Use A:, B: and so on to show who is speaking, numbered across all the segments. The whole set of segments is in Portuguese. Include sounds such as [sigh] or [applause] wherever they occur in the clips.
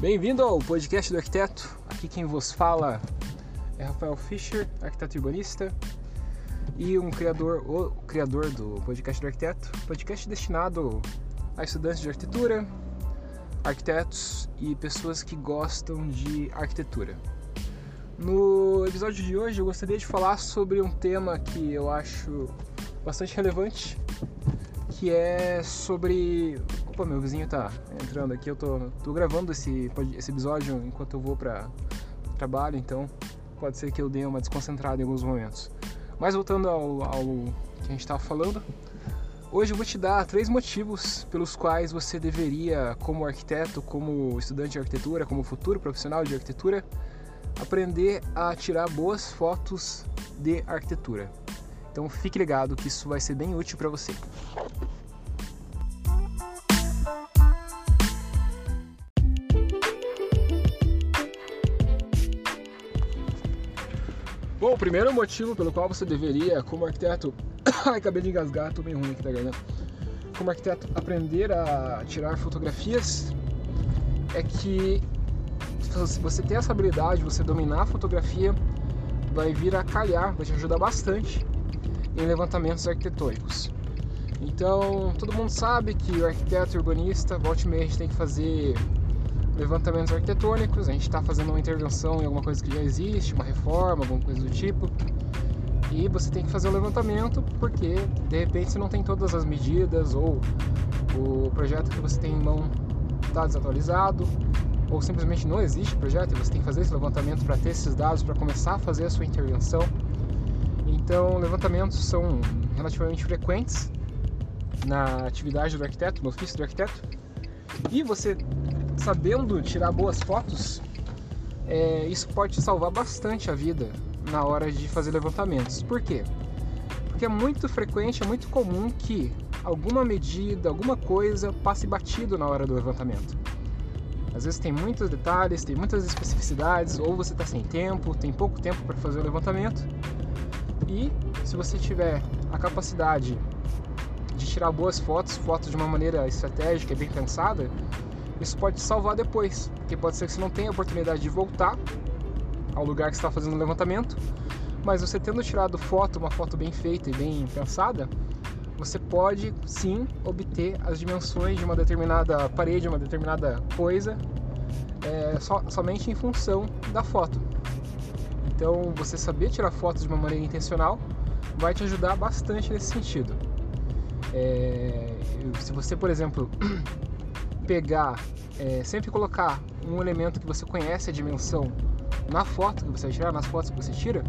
A: Bem-vindo ao podcast do arquiteto. Aqui quem vos fala é Rafael Fischer, arquiteto urbanista e um criador, o criador do podcast do arquiteto, podcast destinado a estudantes de arquitetura, arquitetos e pessoas que gostam de arquitetura. No episódio de hoje eu gostaria de falar sobre um tema que eu acho bastante relevante, que é sobre Opa, meu vizinho tá entrando aqui, eu tô, tô gravando esse, esse episódio enquanto eu vou para trabalho, então pode ser que eu dê uma desconcentrada em alguns momentos. Mas voltando ao, ao que a gente estava falando, hoje eu vou te dar três motivos pelos quais você deveria, como arquiteto, como estudante de arquitetura, como futuro profissional de arquitetura, aprender a tirar boas fotos de arquitetura. Então fique ligado que isso vai ser bem útil para você. Bom, o primeiro motivo pelo qual você deveria, como arquiteto. [coughs] Ai, acabei de engasgar, tô bem ruim aqui da garganta. Como arquiteto, aprender a tirar fotografias é que se você tem essa habilidade, você dominar a fotografia, vai vir a calhar, vai te ajudar bastante em levantamentos arquitetônicos. Então, todo mundo sabe que o arquiteto urbanista, volte e meia, a gente tem que fazer levantamentos arquitetônicos, a gente está fazendo uma intervenção em alguma coisa que já existe, uma reforma, alguma coisa do tipo. E você tem que fazer o levantamento porque de repente você não tem todas as medidas ou o projeto que você tem em mão está desatualizado ou simplesmente não existe projeto e você tem que fazer esse levantamento para ter esses dados para começar a fazer a sua intervenção. Então, levantamentos são relativamente frequentes na atividade do arquiteto, no ofício do arquiteto. E você sabendo tirar boas fotos, é, isso pode te salvar bastante a vida na hora de fazer levantamentos. Por quê? Porque é muito frequente, é muito comum que alguma medida, alguma coisa passe batido na hora do levantamento. Às vezes tem muitos detalhes, tem muitas especificidades, ou você está sem tempo, tem pouco tempo para fazer o levantamento. E se você tiver a capacidade de tirar boas fotos, fotos de uma maneira estratégica e bem pensada, isso pode te salvar depois, porque pode ser que você não tenha a oportunidade de voltar ao lugar que está fazendo o levantamento, mas você tendo tirado foto, uma foto bem feita e bem pensada, você pode sim obter as dimensões de uma determinada parede, uma determinada coisa, é, so, somente em função da foto. Então, você saber tirar fotos de uma maneira intencional vai te ajudar bastante nesse sentido. É, se você, por exemplo, [clears throat] pegar, é, sempre colocar um elemento que você conhece a dimensão na foto que você vai tirar, nas fotos que você tira,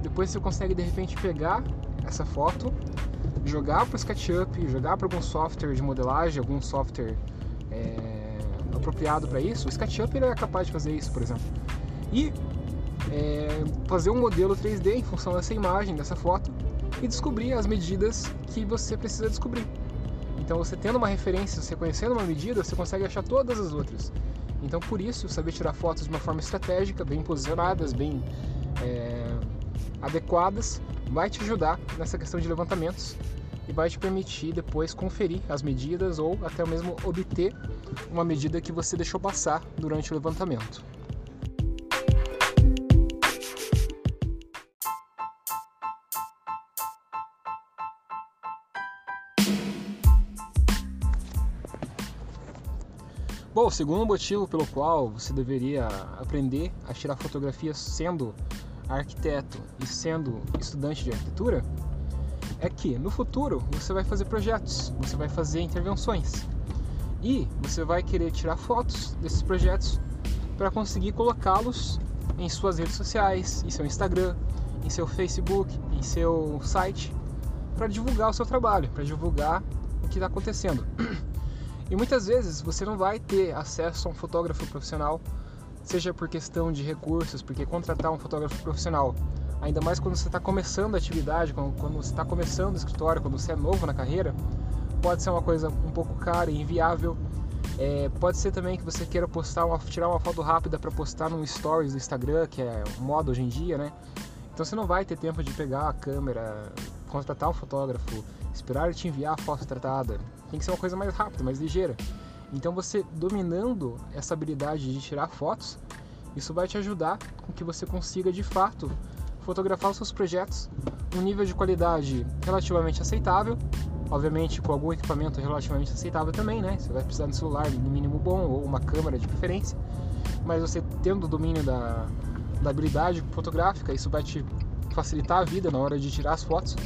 A: depois você consegue de repente pegar essa foto, jogar para o SketchUp, jogar para algum software de modelagem, algum software é, apropriado para isso. O SketchUp ele é capaz de fazer isso, por exemplo. E é, fazer um modelo 3D em função dessa imagem, dessa foto, e descobrir as medidas que você precisa descobrir. Então, você tendo uma referência, você conhecendo uma medida, você consegue achar todas as outras. Então, por isso, saber tirar fotos de uma forma estratégica, bem posicionadas, bem é, adequadas, vai te ajudar nessa questão de levantamentos e vai te permitir depois conferir as medidas ou até mesmo obter uma medida que você deixou passar durante o levantamento. Bom, o segundo motivo pelo qual você deveria aprender a tirar fotografias sendo arquiteto e sendo estudante de arquitetura é que no futuro você vai fazer projetos, você vai fazer intervenções e você vai querer tirar fotos desses projetos para conseguir colocá-los em suas redes sociais, em seu Instagram, em seu Facebook, em seu site, para divulgar o seu trabalho, para divulgar o que está acontecendo. [clears throat] E muitas vezes você não vai ter acesso a um fotógrafo profissional, seja por questão de recursos, porque contratar um fotógrafo profissional, ainda mais quando você está começando a atividade, quando, você está começando o escritório, quando você é novo na carreira, pode ser uma coisa um pouco cara e inviável. É, pode ser também que você queira postar uma, tirar uma foto rápida para postar no stories do Instagram, que é o modo hoje em dia, né? Então você não vai ter tempo de pegar a câmera, contratar um fotógrafo, esperar ele te enviar a foto tratada. Tem que ser uma coisa mais rápida, mais ligeira. Então você dominando essa habilidade de tirar fotos, isso vai te ajudar com que você consiga de fato fotografar os seus projetos num nível de qualidade relativamente aceitável, obviamente com algum equipamento relativamente aceitável também, né? Você vai precisar de um celular no mínimo bom ou uma câmera de preferência, mas você tendo o domínio da, da habilidade fotográfica, isso vai te facilitar a vida na hora de tirar as fotos.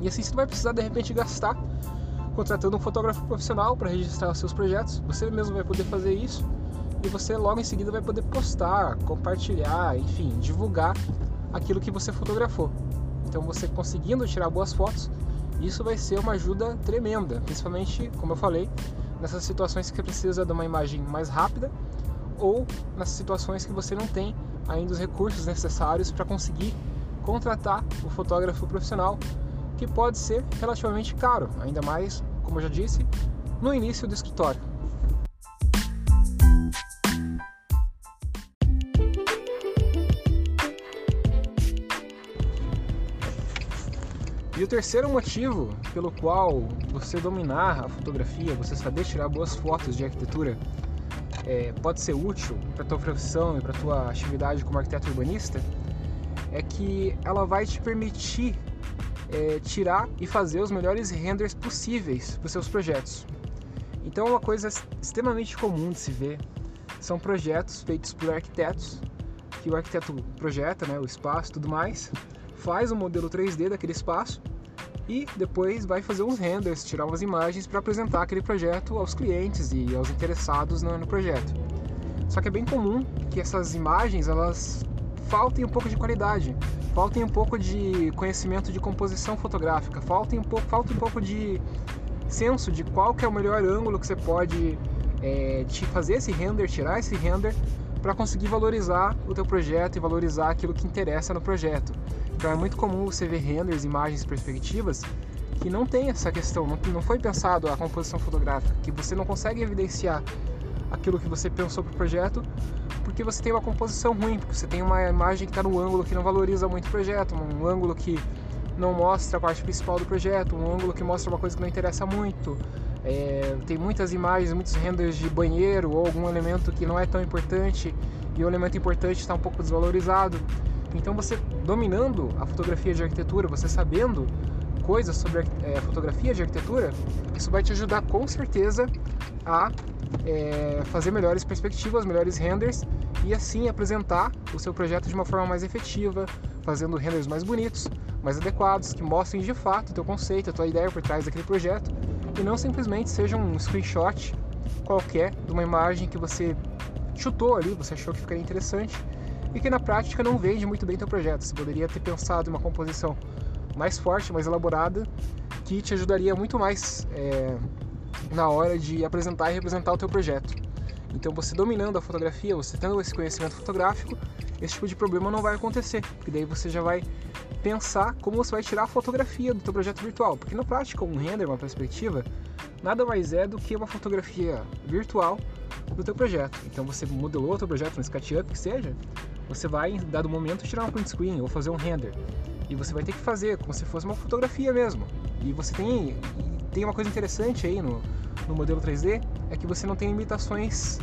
A: E assim você não vai precisar de repente gastar contratando um fotógrafo profissional para registrar os seus projetos. Você mesmo vai poder fazer isso e você logo em seguida vai poder postar, compartilhar, enfim, divulgar aquilo que você fotografou. Então você conseguindo tirar boas fotos, isso vai ser uma ajuda tremenda, principalmente, como eu falei, nessas situações que precisa de uma imagem mais rápida ou nas situações que você não tem ainda os recursos necessários para conseguir contratar o fotógrafo profissional, que pode ser relativamente caro, ainda mais, como eu já disse, no início do escritório. E o terceiro motivo pelo qual você dominar a fotografia, você saber tirar boas fotos de arquitetura, é, pode ser útil para tua profissão e para tua atividade como arquiteto urbanista, é que ela vai te permitir é, tirar e fazer os melhores renders possíveis para os seus projetos. Então, uma coisa extremamente comum de se ver são projetos feitos por arquitetos, que o arquiteto projeta né, o espaço e tudo mais, faz um modelo 3D daquele espaço e depois vai fazer uns renders, tirar umas imagens para apresentar aquele projeto aos clientes e aos interessados no, no, projeto. Só que é bem comum que essas imagens elas faltem um pouco de qualidade, faltem um pouco de conhecimento de composição fotográfica, faltem um pouco, falta um pouco de senso de qual que é o melhor ângulo que você pode é, te fazer esse render, tirar esse render para conseguir valorizar o teu projeto e valorizar aquilo que interessa no projeto. Então é muito comum você ver renders, imagens, perspectivas que não tem essa questão, não, não foi pensado a composição fotográfica, que você não consegue evidenciar aquilo que você pensou para o projeto porque você tem uma composição ruim, porque você tem uma imagem que está no ângulo que não valoriza muito o projeto, um ângulo que não mostra a parte principal do projeto, um ângulo que mostra uma coisa que não interessa muito. É, tem muitas imagens, muitos renders de banheiro ou algum elemento que não é tão importante e o elemento importante está um pouco desvalorizado. Então você dominando a fotografia de arquitetura, você sabendo coisas sobre é, fotografia de arquitetura, isso vai te ajudar com certeza a é, fazer melhores perspectivas, melhores renders e assim apresentar o seu projeto de uma forma mais efetiva, fazendo renders mais bonitos, mais adequados, que mostrem de fato o teu conceito, a tua ideia por trás daquele projeto e não simplesmente seja um screenshot qualquer de uma imagem que você chutou ali, você achou que ficaria interessante e que na prática não vende muito bem teu projeto. Você poderia ter pensado em uma composição mais forte, mais elaborada, que te ajudaria muito mais é, na hora de apresentar e representar o teu projeto. Então, você dominando a fotografia, você tendo esse conhecimento fotográfico, esse tipo de problema não vai acontecer, porque daí você já vai pensar como você vai tirar a fotografia do teu projeto virtual, porque na prática um render, uma perspectiva, nada mais é do que uma fotografia virtual do teu projeto. Então você modelou o teu projeto no SketchUp, que seja, você vai, em dado momento, tirar um print screen ou fazer um render. E você vai ter que fazer como se fosse uma fotografia mesmo. E você tem, tem uma coisa interessante aí no, no modelo 3D, é que você não tem limitações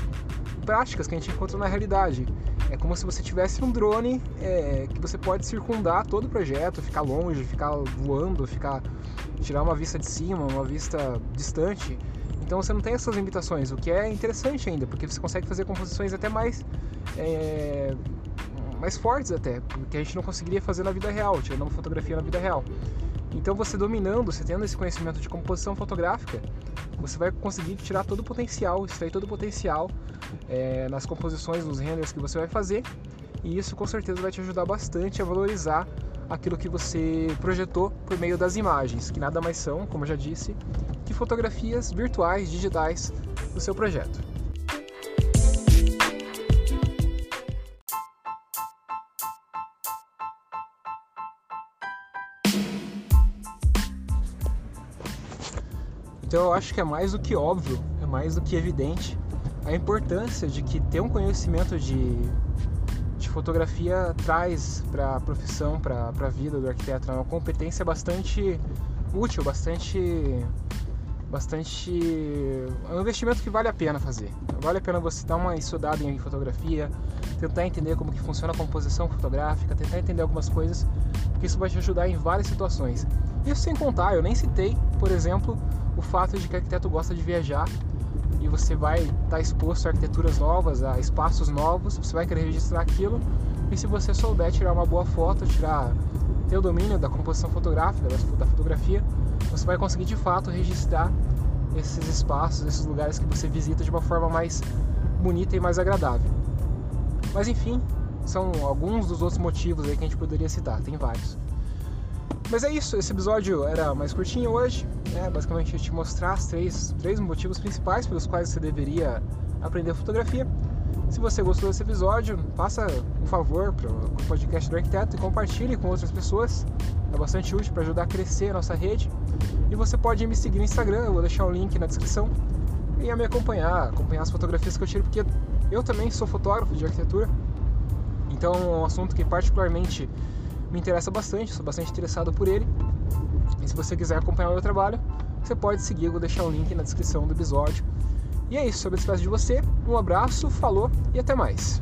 A: práticas que a gente encontra na realidade. É como se você tivesse um drone é, que você pode circundar todo o projeto, ficar longe, ficar voando, ficar tirar uma vista de cima, uma vista distante. Então você não tem essas limitações, o que é interessante ainda, porque você consegue fazer composições até mais é, mais fortes até, que a gente não conseguiria fazer na vida real, tirando uma fotografia na vida real. Então você dominando, você tendo esse conhecimento de composição fotográfica, você vai conseguir tirar todo o potencial, extrair todo o potencial é, nas composições, nos renders que você vai fazer, e isso com certeza vai te ajudar bastante a valorizar aquilo que você projetou por meio das imagens, que nada mais são, como já disse, que fotografias virtuais, digitais do seu projeto. Então eu acho que é mais do que óbvio, é mais do que evidente a importância de que ter um conhecimento de fotografia traz para a profissão, para a vida do arquiteto, é uma competência bastante útil, bastante bastante. É um investimento que vale a pena fazer. Vale a pena você dar uma estudada em fotografia, tentar entender como que funciona a composição fotográfica, tentar entender algumas coisas, porque isso vai te ajudar em várias situações. Isso sem contar, eu nem citei, por exemplo, o fato de que arquiteto gosta de viajar e você vai estar tá exposto a arquiteturas novas, a espaços novos, você vai querer registrar aquilo e se você souber tirar uma boa foto, tirar ter o domínio da composição fotográfica, da fotografia, você vai conseguir de fato registrar esses espaços, esses lugares que você visita de uma forma mais bonita e mais agradável. Mas enfim, são alguns dos outros motivos aí que a gente poderia citar, tem vários. Mas é isso, esse episódio era mais curtinho hoje, né? basicamente te mostrar as três, três motivos principais pelos quais você deveria aprender fotografia. Se você gostou desse episódio, faça um favor para o podcast do arquiteto e compartilhe com outras pessoas. É bastante útil para ajudar a crescer a nossa rede. E você pode me seguir no Instagram, eu vou deixar o link na descrição. E me acompanhar, acompanhar as fotografias que eu tiro, porque eu também sou fotógrafo de arquitetura. Então é um assunto que particularmente me interessa bastante, sou bastante interessado por ele. E se você quiser acompanhar o meu trabalho, você pode seguir, vou deixar o link na descrição do episódio. E é isso, sobre a espécie de você. Um abraço, falou e até mais.